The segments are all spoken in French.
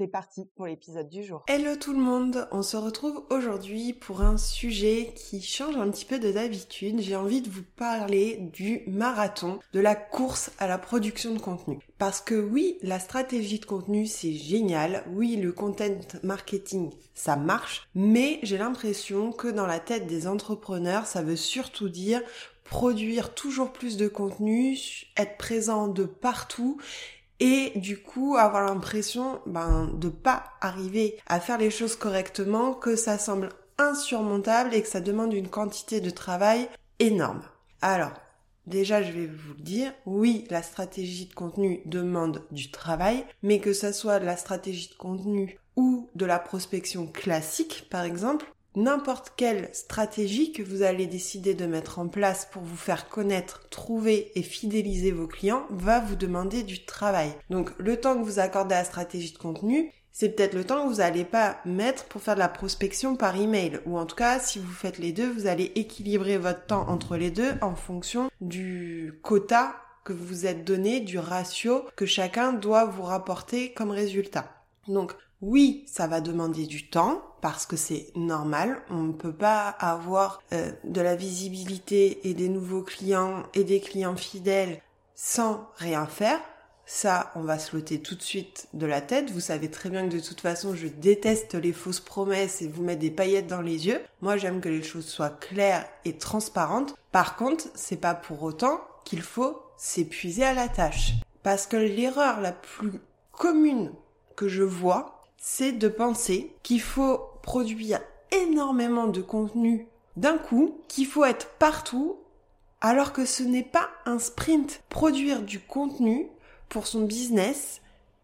C'est parti pour l'épisode du jour. Hello tout le monde, on se retrouve aujourd'hui pour un sujet qui change un petit peu de d'habitude. J'ai envie de vous parler du marathon, de la course à la production de contenu. Parce que oui, la stratégie de contenu c'est génial, oui, le content marketing ça marche, mais j'ai l'impression que dans la tête des entrepreneurs, ça veut surtout dire produire toujours plus de contenu, être présent de partout et du coup avoir l'impression ben, de pas arriver à faire les choses correctement, que ça semble insurmontable et que ça demande une quantité de travail énorme. Alors, déjà je vais vous le dire, oui, la stratégie de contenu demande du travail, mais que ça soit de la stratégie de contenu ou de la prospection classique par exemple, n'importe quelle stratégie que vous allez décider de mettre en place pour vous faire connaître, trouver et fidéliser vos clients va vous demander du travail. Donc le temps que vous accordez à la stratégie de contenu, c'est peut-être le temps que vous n'allez pas mettre pour faire de la prospection par email. Ou en tout cas, si vous faites les deux, vous allez équilibrer votre temps entre les deux en fonction du quota que vous êtes donné, du ratio que chacun doit vous rapporter comme résultat. Donc oui, ça va demander du temps parce que c'est normal. On ne peut pas avoir euh, de la visibilité et des nouveaux clients et des clients fidèles sans rien faire. Ça, on va se loter tout de suite de la tête. Vous savez très bien que de toute façon, je déteste les fausses promesses et vous mettre des paillettes dans les yeux. Moi, j'aime que les choses soient claires et transparentes. Par contre, c'est pas pour autant qu'il faut s'épuiser à la tâche. Parce que l'erreur la plus commune que je vois, c'est de penser qu'il faut produire énormément de contenu d'un coup, qu'il faut être partout, alors que ce n'est pas un sprint. Produire du contenu pour son business,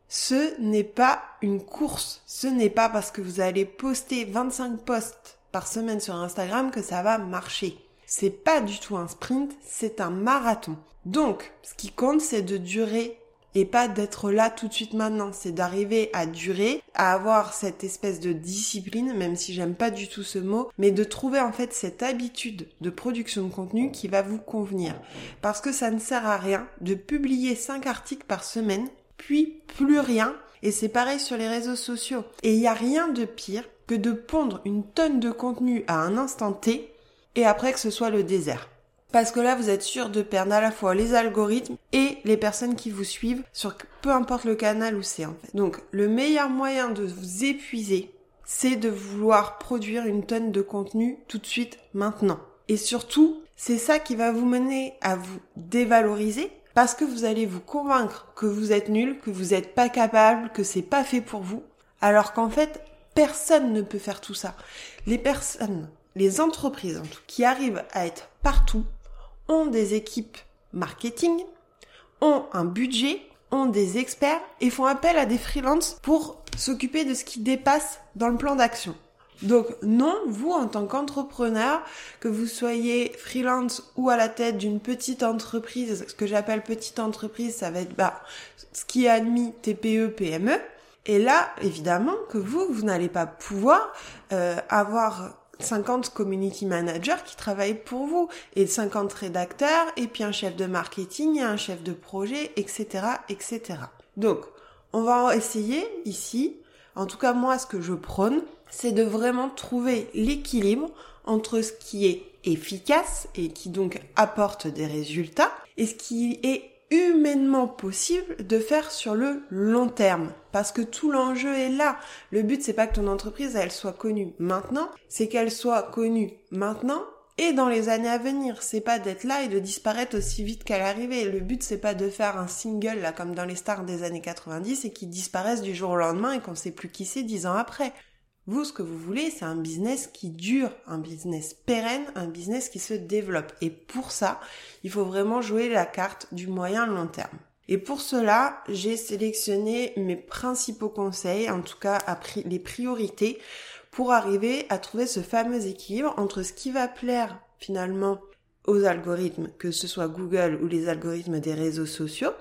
ce n'est pas une course. Ce n'est pas parce que vous allez poster 25 posts par semaine sur Instagram que ça va marcher. C'est pas du tout un sprint, c'est un marathon. Donc, ce qui compte, c'est de durer et pas d'être là tout de suite maintenant. C'est d'arriver à durer, à avoir cette espèce de discipline, même si j'aime pas du tout ce mot, mais de trouver en fait cette habitude de production de contenu qui va vous convenir. Parce que ça ne sert à rien de publier 5 articles par semaine, puis plus rien, et c'est pareil sur les réseaux sociaux. Et il n'y a rien de pire que de pondre une tonne de contenu à un instant T et après que ce soit le désert. Parce que là, vous êtes sûr de perdre à la fois les algorithmes et les personnes qui vous suivent sur peu importe le canal où c'est en fait. Donc, le meilleur moyen de vous épuiser, c'est de vouloir produire une tonne de contenu tout de suite maintenant. Et surtout, c'est ça qui va vous mener à vous dévaloriser parce que vous allez vous convaincre que vous êtes nul, que vous n'êtes pas capable, que c'est pas fait pour vous. Alors qu'en fait, personne ne peut faire tout ça. Les personnes, les entreprises en tout, qui arrivent à être partout, ont des équipes marketing, ont un budget, ont des experts et font appel à des freelances pour s'occuper de ce qui dépasse dans le plan d'action. Donc non, vous en tant qu'entrepreneur, que vous soyez freelance ou à la tête d'une petite entreprise, ce que j'appelle petite entreprise, ça va être bah, ce qui est admis TPE, PME. Et là, évidemment, que vous, vous n'allez pas pouvoir euh, avoir 50 community managers qui travaillent pour vous et 50 rédacteurs et puis un chef de marketing et un chef de projet, etc., etc. Donc, on va essayer ici, en tout cas moi ce que je prône, c'est de vraiment trouver l'équilibre entre ce qui est efficace et qui donc apporte des résultats et ce qui est humainement possible de faire sur le long terme. Parce que tout l'enjeu est là. Le but, c'est pas que ton entreprise, elle soit connue maintenant, c'est qu'elle soit connue maintenant et dans les années à venir. C'est pas d'être là et de disparaître aussi vite qu'elle est arrivée. Le but, c'est pas de faire un single, là, comme dans les stars des années 90 et qui disparaissent du jour au lendemain et qu'on sait plus qui c'est dix ans après. Vous, ce que vous voulez, c'est un business qui dure, un business pérenne, un business qui se développe. Et pour ça, il faut vraiment jouer la carte du moyen long terme. Et pour cela, j'ai sélectionné mes principaux conseils, en tout cas les priorités, pour arriver à trouver ce fameux équilibre entre ce qui va plaire finalement aux algorithmes, que ce soit Google ou les algorithmes des réseaux sociaux,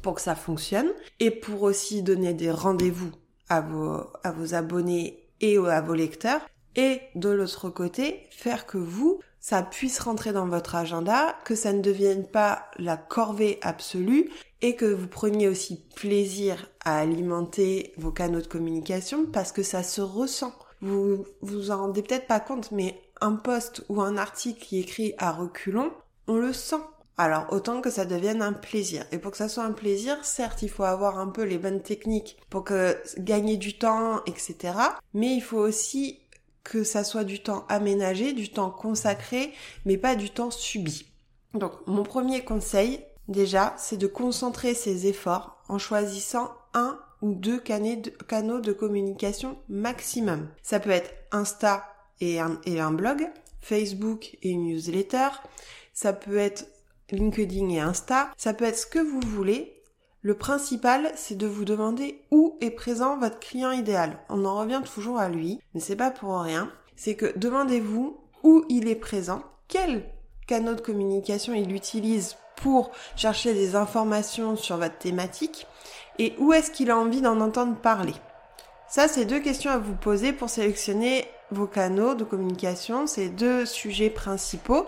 pour que ça fonctionne, et pour aussi donner des rendez-vous à vos, à vos abonnés et à vos lecteurs, et de l'autre côté, faire que vous, ça puisse rentrer dans votre agenda, que ça ne devienne pas la corvée absolue et que vous preniez aussi plaisir à alimenter vos canaux de communication parce que ça se ressent. Vous vous en rendez peut-être pas compte, mais un post ou un article qui est écrit à reculons, on le sent. Alors autant que ça devienne un plaisir. Et pour que ça soit un plaisir, certes, il faut avoir un peu les bonnes techniques pour que gagner du temps, etc. Mais il faut aussi que ça soit du temps aménagé, du temps consacré, mais pas du temps subi. Donc mon premier conseil, déjà, c'est de concentrer ses efforts en choisissant un ou deux canaux de communication maximum. Ça peut être Insta et un, et un blog, Facebook et une newsletter, ça peut être LinkedIn et Insta, ça peut être ce que vous voulez. Le principal, c'est de vous demander où est présent votre client idéal. On en revient toujours à lui, mais c'est pas pour rien. C'est que demandez-vous où il est présent, quel canaux de communication il utilise pour chercher des informations sur votre thématique et où est-ce qu'il a envie d'en entendre parler. Ça, c'est deux questions à vous poser pour sélectionner vos canaux de communication, ces deux sujets principaux.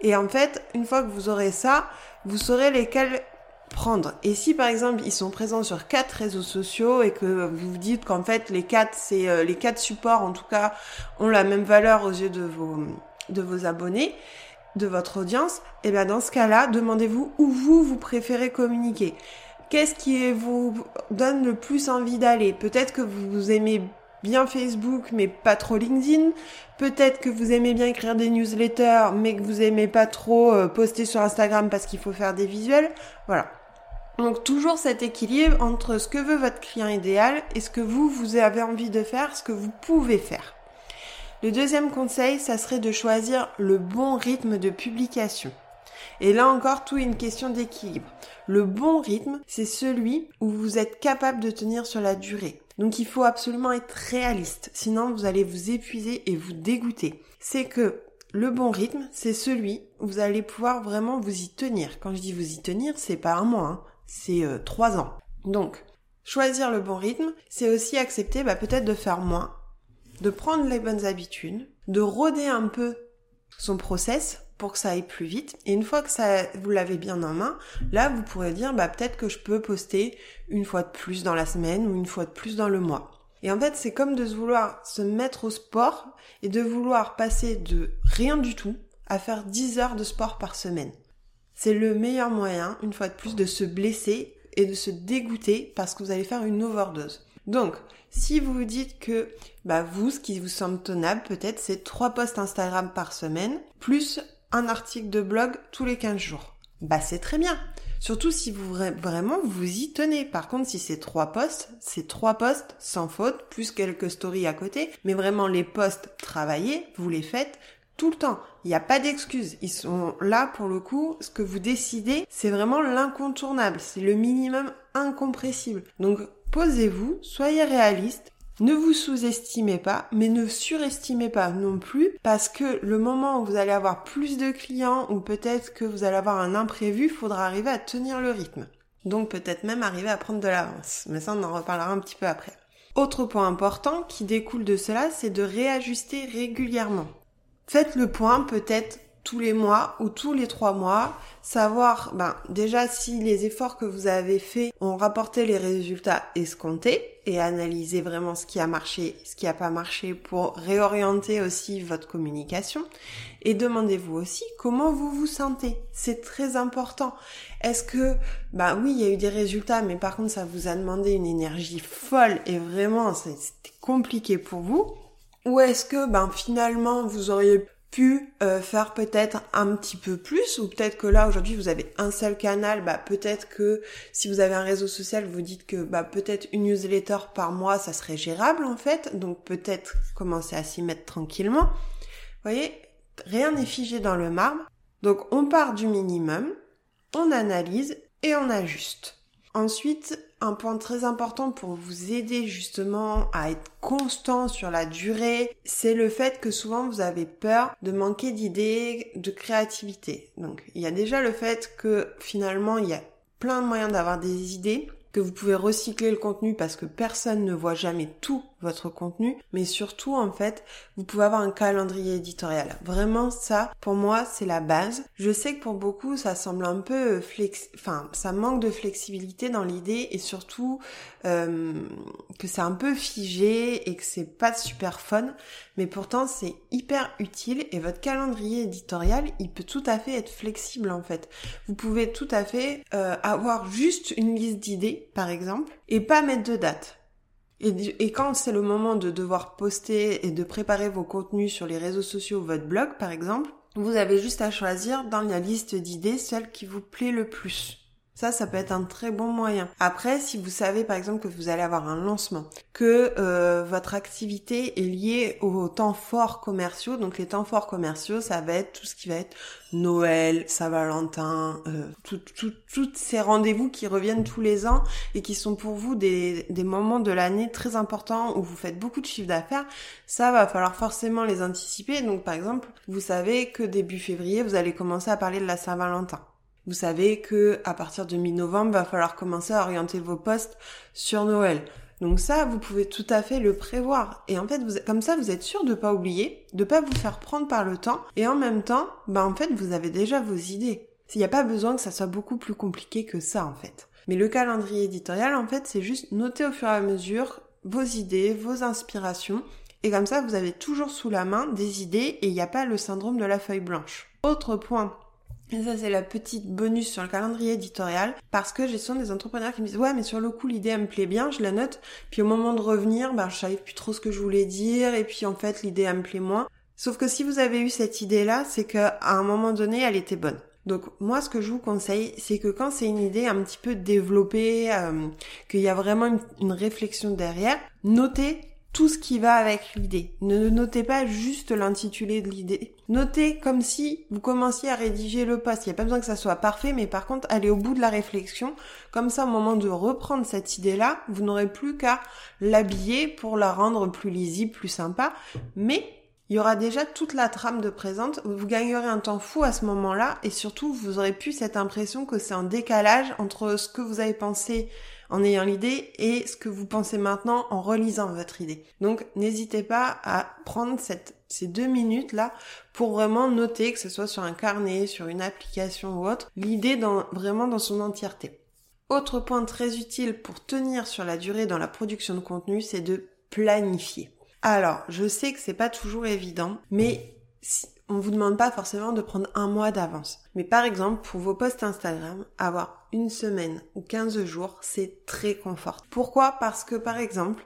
Et en fait, une fois que vous aurez ça, vous saurez lesquels prendre. Et si par exemple ils sont présents sur quatre réseaux sociaux et que vous vous dites qu'en fait les quatre c'est euh, les quatre supports en tout cas ont la même valeur aux yeux de vos de vos abonnés, de votre audience, et eh bien dans ce cas-là, demandez-vous où vous vous préférez communiquer. Qu'est-ce qui vous donne le plus envie d'aller? Peut-être que vous aimez bien Facebook mais pas trop LinkedIn. Peut-être que vous aimez bien écrire des newsletters mais que vous aimez pas trop euh, poster sur Instagram parce qu'il faut faire des visuels. Voilà. Donc toujours cet équilibre entre ce que veut votre client idéal et ce que vous, vous avez envie de faire, ce que vous pouvez faire. Le deuxième conseil, ça serait de choisir le bon rythme de publication. Et là encore, tout est une question d'équilibre. Le bon rythme, c'est celui où vous êtes capable de tenir sur la durée. Donc il faut absolument être réaliste, sinon vous allez vous épuiser et vous dégoûter. C'est que le bon rythme, c'est celui où vous allez pouvoir vraiment vous y tenir. Quand je dis vous y tenir, c'est pas un mois, hein. c'est euh, trois ans. Donc, choisir le bon rythme, c'est aussi accepter bah, peut-être de faire moins, de prendre les bonnes habitudes, de rôder un peu son process pour que ça aille plus vite. Et une fois que ça, vous l'avez bien en main, là, vous pourrez dire, bah, peut-être que je peux poster une fois de plus dans la semaine ou une fois de plus dans le mois. Et en fait, c'est comme de vouloir se mettre au sport et de vouloir passer de rien du tout à faire 10 heures de sport par semaine. C'est le meilleur moyen, une fois de plus, de se blesser et de se dégoûter parce que vous allez faire une overdose. Donc, si vous vous dites que bah vous, ce qui vous semble tenable, peut-être, c'est trois posts Instagram par semaine, plus un article de blog tous les 15 jours. Bah c'est très bien. Surtout si vous vraiment vous y tenez. Par contre, si c'est trois posts, c'est trois posts sans faute, plus quelques stories à côté. Mais vraiment, les posts travaillés, vous les faites tout le temps. Il n'y a pas d'excuses. Ils sont là pour le coup. Ce que vous décidez, c'est vraiment l'incontournable. C'est le minimum incompressible. Donc, posez-vous, soyez réaliste. Ne vous sous-estimez pas, mais ne surestimez pas non plus, parce que le moment où vous allez avoir plus de clients ou peut-être que vous allez avoir un imprévu, il faudra arriver à tenir le rythme. Donc peut-être même arriver à prendre de l'avance. Mais ça, on en reparlera un petit peu après. Autre point important qui découle de cela, c'est de réajuster régulièrement. Faites le point peut-être tous les mois ou tous les trois mois, savoir ben, déjà si les efforts que vous avez faits ont rapporté les résultats escomptés et analyser vraiment ce qui a marché, ce qui n'a pas marché pour réorienter aussi votre communication. Et demandez-vous aussi comment vous vous sentez. C'est très important. Est-ce que, ben oui, il y a eu des résultats, mais par contre, ça vous a demandé une énergie folle et vraiment, c'était compliqué pour vous. Ou est-ce que, ben finalement, vous auriez pu euh, faire peut-être un petit peu plus ou peut-être que là aujourd'hui vous avez un seul canal bah peut-être que si vous avez un réseau social vous dites que bah peut-être une newsletter par mois ça serait gérable en fait. Donc peut-être commencer à s'y mettre tranquillement. Vous voyez rien n'est figé dans le marbre. Donc on part du minimum on analyse et on ajuste. Ensuite un point très important pour vous aider justement à être constant sur la durée, c'est le fait que souvent vous avez peur de manquer d'idées, de créativité. Donc il y a déjà le fait que finalement il y a plein de moyens d'avoir des idées, que vous pouvez recycler le contenu parce que personne ne voit jamais tout votre contenu, mais surtout en fait, vous pouvez avoir un calendrier éditorial. Vraiment ça, pour moi, c'est la base. Je sais que pour beaucoup, ça semble un peu flex, enfin, ça manque de flexibilité dans l'idée et surtout euh, que c'est un peu figé et que c'est pas super fun, mais pourtant c'est hyper utile et votre calendrier éditorial, il peut tout à fait être flexible en fait. Vous pouvez tout à fait euh, avoir juste une liste d'idées, par exemple, et pas mettre de date. Et, quand c'est le moment de devoir poster et de préparer vos contenus sur les réseaux sociaux ou votre blog, par exemple, vous avez juste à choisir dans la liste d'idées celle qui vous plaît le plus. Ça, ça peut être un très bon moyen. Après, si vous savez par exemple que vous allez avoir un lancement, que euh, votre activité est liée aux temps forts commerciaux, donc les temps forts commerciaux, ça va être tout ce qui va être Noël, Saint-Valentin, euh, tous ces rendez-vous qui reviennent tous les ans et qui sont pour vous des, moments de l'année très importants où vous faites beaucoup de chiffre d'affaires, ça va falloir forcément les anticiper. Donc par exemple, vous savez que début février, vous allez commencer à parler de la Saint-Valentin. Vous savez que à partir de mi-novembre, va falloir commencer à orienter vos postes sur Noël. Donc ça, vous pouvez tout à fait le prévoir. Et en fait, vous, comme ça, vous êtes sûr de pas oublier, de pas vous faire prendre par le temps. Et en même temps, bah en fait, vous avez déjà vos idées. S'il n'y a pas besoin que ça soit beaucoup plus compliqué que ça, en fait. Mais le calendrier éditorial, en fait, c'est juste noter au fur et à mesure vos idées, vos inspirations. Et comme ça, vous avez toujours sous la main des idées et il n'y a pas le syndrome de la feuille blanche. Autre point et ça, c'est la petite bonus sur le calendrier éditorial. Parce que j'ai souvent des entrepreneurs qui me disent, ouais, mais sur le coup, l'idée, elle me plaît bien, je la note. Puis au moment de revenir, bah, je savais plus trop ce que je voulais dire. Et puis, en fait, l'idée, elle me plaît moins. Sauf que si vous avez eu cette idée-là, c'est qu'à un moment donné, elle était bonne. Donc moi, ce que je vous conseille, c'est que quand c'est une idée un petit peu développée, euh, qu'il y a vraiment une, une réflexion derrière, notez tout ce qui va avec l'idée. Ne notez pas juste l'intitulé de l'idée. Notez comme si vous commenciez à rédiger le poste. Il n'y a pas besoin que ça soit parfait, mais par contre, allez au bout de la réflexion. Comme ça, au moment de reprendre cette idée-là, vous n'aurez plus qu'à l'habiller pour la rendre plus lisible, plus sympa. Mais il y aura déjà toute la trame de présente. Vous gagnerez un temps fou à ce moment-là et surtout, vous aurez plus cette impression que c'est un décalage entre ce que vous avez pensé en ayant l'idée et ce que vous pensez maintenant en relisant votre idée. Donc n'hésitez pas à prendre ces deux minutes là pour vraiment noter que ce soit sur un carnet, sur une application ou autre, l'idée vraiment dans son entièreté. Autre point très utile pour tenir sur la durée dans la production de contenu, c'est de planifier. Alors, je sais que c'est pas toujours évident, mais on vous demande pas forcément de prendre un mois d'avance. Mais par exemple, pour vos posts Instagram, avoir une semaine ou 15 jours, c'est très confort. Pourquoi? Parce que par exemple,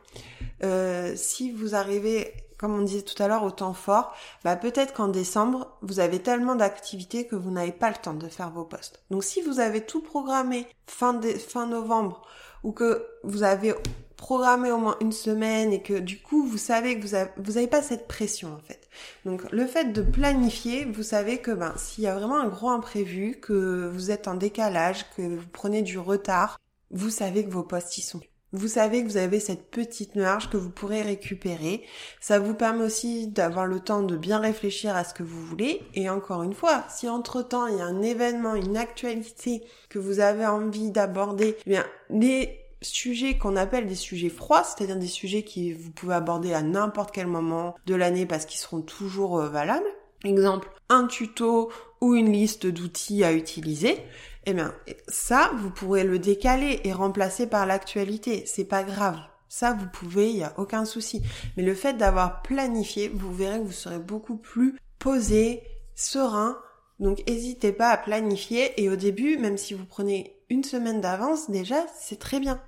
euh, si vous arrivez, comme on disait tout à l'heure, au temps fort, bah peut-être qu'en décembre, vous avez tellement d'activités que vous n'avez pas le temps de faire vos posts. Donc si vous avez tout programmé fin novembre ou que vous avez programmer au moins une semaine et que du coup vous savez que vous avez, vous avez pas cette pression en fait. Donc le fait de planifier, vous savez que ben s'il y a vraiment un gros imprévu, que vous êtes en décalage, que vous prenez du retard, vous savez que vos postes y sont. Vous savez que vous avez cette petite marge que vous pourrez récupérer. Ça vous permet aussi d'avoir le temps de bien réfléchir à ce que vous voulez. Et encore une fois, si entre temps il y a un événement, une actualité que vous avez envie d'aborder, eh bien les sujets qu'on appelle des sujets froids, c'est-à-dire des sujets qui vous pouvez aborder à n'importe quel moment de l'année parce qu'ils seront toujours euh, valables. Exemple, un tuto ou une liste d'outils à utiliser. Eh bien, ça, vous pourrez le décaler et remplacer par l'actualité. C'est pas grave. Ça, vous pouvez, il n'y a aucun souci. Mais le fait d'avoir planifié, vous verrez que vous serez beaucoup plus posé, serein. Donc, n'hésitez pas à planifier. Et au début, même si vous prenez une semaine d'avance, déjà, c'est très bien.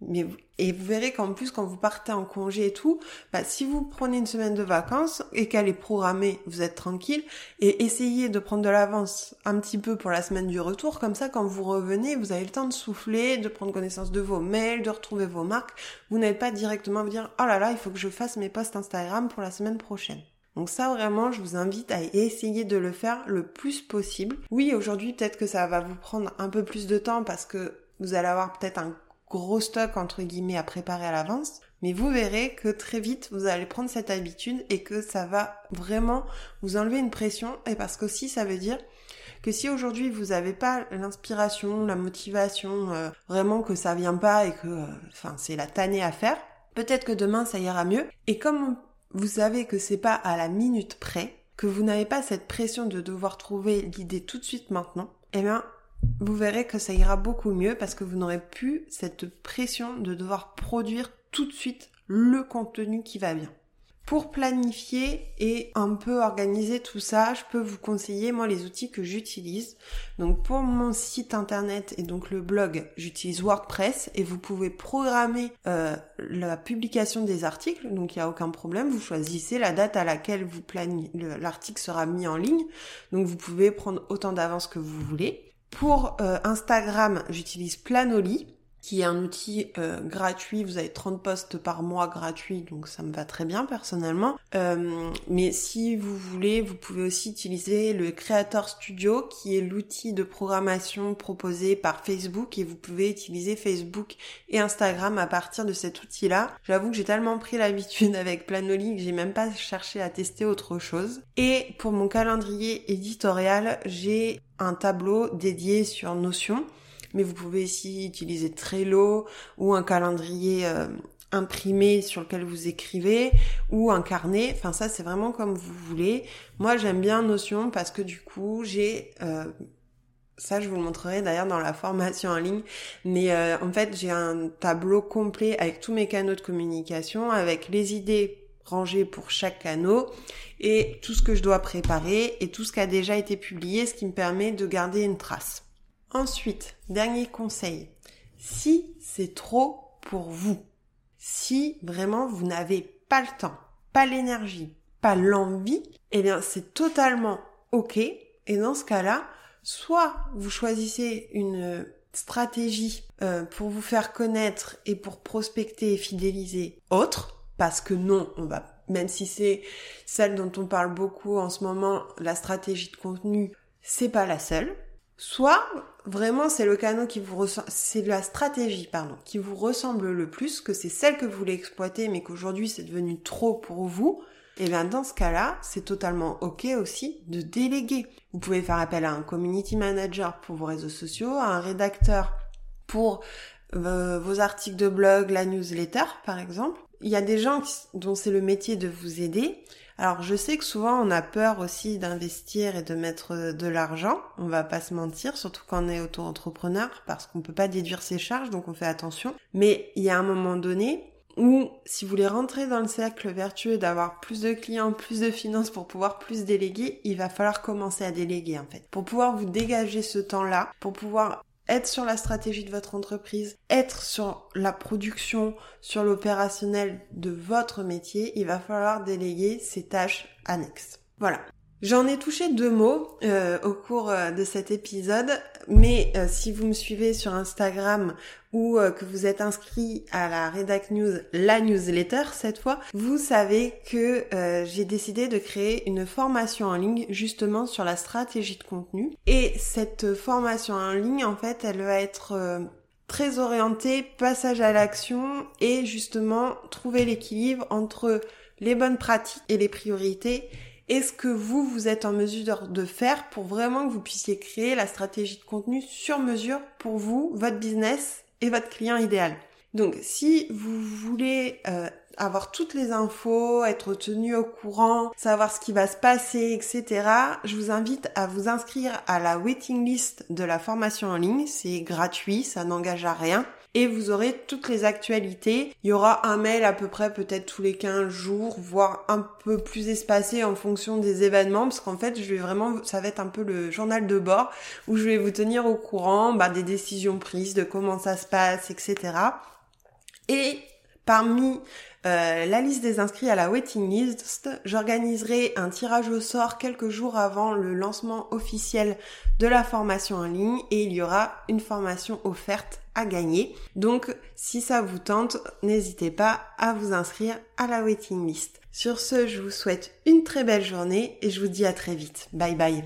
Mais, et vous verrez qu'en plus, quand vous partez en congé et tout, bah, si vous prenez une semaine de vacances et qu'elle est programmée, vous êtes tranquille et essayez de prendre de l'avance un petit peu pour la semaine du retour. Comme ça, quand vous revenez, vous avez le temps de souffler, de prendre connaissance de vos mails, de retrouver vos marques. Vous n'êtes pas directement à vous dire, oh là là, il faut que je fasse mes posts Instagram pour la semaine prochaine. Donc ça vraiment, je vous invite à essayer de le faire le plus possible. Oui, aujourd'hui peut-être que ça va vous prendre un peu plus de temps parce que vous allez avoir peut-être un gros stock entre guillemets à préparer à l'avance, mais vous verrez que très vite vous allez prendre cette habitude et que ça va vraiment vous enlever une pression. Et parce qu'aussi ça veut dire que si aujourd'hui vous n'avez pas l'inspiration, la motivation, euh, vraiment que ça vient pas et que euh, enfin c'est la tannée à faire, peut-être que demain ça ira mieux. Et comme vous savez que c'est pas à la minute près, que vous n'avez pas cette pression de devoir trouver l'idée tout de suite maintenant, eh bien vous verrez que ça ira beaucoup mieux parce que vous n'aurez plus cette pression de devoir produire tout de suite le contenu qui va bien. Pour planifier et un peu organiser tout ça, je peux vous conseiller moi les outils que j'utilise. Donc pour mon site internet et donc le blog, j'utilise WordPress et vous pouvez programmer euh, la publication des articles, donc il n'y a aucun problème. Vous choisissez la date à laquelle vous l'article sera mis en ligne. Donc vous pouvez prendre autant d'avance que vous voulez. Pour euh, Instagram, j'utilise Planoly qui est un outil euh, gratuit. Vous avez 30 posts par mois gratuits, donc ça me va très bien personnellement. Euh, mais si vous voulez, vous pouvez aussi utiliser le Creator Studio, qui est l'outil de programmation proposé par Facebook, et vous pouvez utiliser Facebook et Instagram à partir de cet outil-là. J'avoue que j'ai tellement pris l'habitude avec Planoly que j'ai même pas cherché à tester autre chose. Et pour mon calendrier éditorial, j'ai un tableau dédié sur Notion mais vous pouvez aussi utiliser Trello ou un calendrier euh, imprimé sur lequel vous écrivez ou un carnet. Enfin ça c'est vraiment comme vous voulez. Moi j'aime bien Notion parce que du coup j'ai euh, ça je vous montrerai d'ailleurs dans la formation en ligne, mais euh, en fait j'ai un tableau complet avec tous mes canaux de communication, avec les idées rangées pour chaque canot et tout ce que je dois préparer et tout ce qui a déjà été publié, ce qui me permet de garder une trace. Ensuite, dernier conseil, si c'est trop pour vous, si vraiment vous n'avez pas le temps, pas l'énergie, pas l'envie, eh bien c'est totalement ok. Et dans ce cas-là, soit vous choisissez une stratégie euh, pour vous faire connaître et pour prospecter et fidéliser autre, parce que non, on va, même si c'est celle dont on parle beaucoup en ce moment, la stratégie de contenu, c'est pas la seule. Soit vraiment c'est le canot qui vous ressemble, c'est la stratégie pardon qui vous ressemble le plus, que c'est celle que vous voulez exploiter, mais qu'aujourd'hui c'est devenu trop pour vous. Et eh bien dans ce cas-là, c'est totalement ok aussi de déléguer. Vous pouvez faire appel à un community manager pour vos réseaux sociaux, à un rédacteur pour euh, vos articles de blog, la newsletter par exemple. Il y a des gens dont c'est le métier de vous aider. Alors je sais que souvent on a peur aussi d'investir et de mettre euh, de l'argent, on va pas se mentir, surtout quand on est auto-entrepreneur, parce qu'on peut pas déduire ses charges, donc on fait attention. Mais il y a un moment donné où si vous voulez rentrer dans le cercle vertueux d'avoir plus de clients, plus de finances pour pouvoir plus déléguer, il va falloir commencer à déléguer en fait. Pour pouvoir vous dégager ce temps-là, pour pouvoir être sur la stratégie de votre entreprise, être sur la production, sur l'opérationnel de votre métier, il va falloir déléguer ces tâches annexes. Voilà. J'en ai touché deux mots euh, au cours euh, de cet épisode, mais euh, si vous me suivez sur Instagram ou que vous êtes inscrit à la Redac News, la newsletter cette fois, vous savez que j'ai décidé de créer une formation en ligne justement sur la stratégie de contenu. Et cette formation en ligne, en fait, elle va être très orientée passage à l'action et justement trouver l'équilibre entre les bonnes pratiques et les priorités est-ce que vous, vous êtes en mesure de faire pour vraiment que vous puissiez créer la stratégie de contenu sur mesure pour vous, votre business et votre client idéal? Donc, si vous voulez euh, avoir toutes les infos, être tenu au courant, savoir ce qui va se passer, etc., je vous invite à vous inscrire à la waiting list de la formation en ligne. C'est gratuit, ça n'engage à rien et vous aurez toutes les actualités. Il y aura un mail à peu près peut-être tous les 15 jours, voire un peu plus espacé en fonction des événements, parce qu'en fait, je vais vraiment, ça va être un peu le journal de bord où je vais vous tenir au courant bah, des décisions prises, de comment ça se passe, etc. Et parmi euh, la liste des inscrits à la waiting list, j'organiserai un tirage au sort quelques jours avant le lancement officiel de la formation en ligne et il y aura une formation offerte à gagner. Donc si ça vous tente, n'hésitez pas à vous inscrire à la waiting list. Sur ce, je vous souhaite une très belle journée et je vous dis à très vite. Bye bye.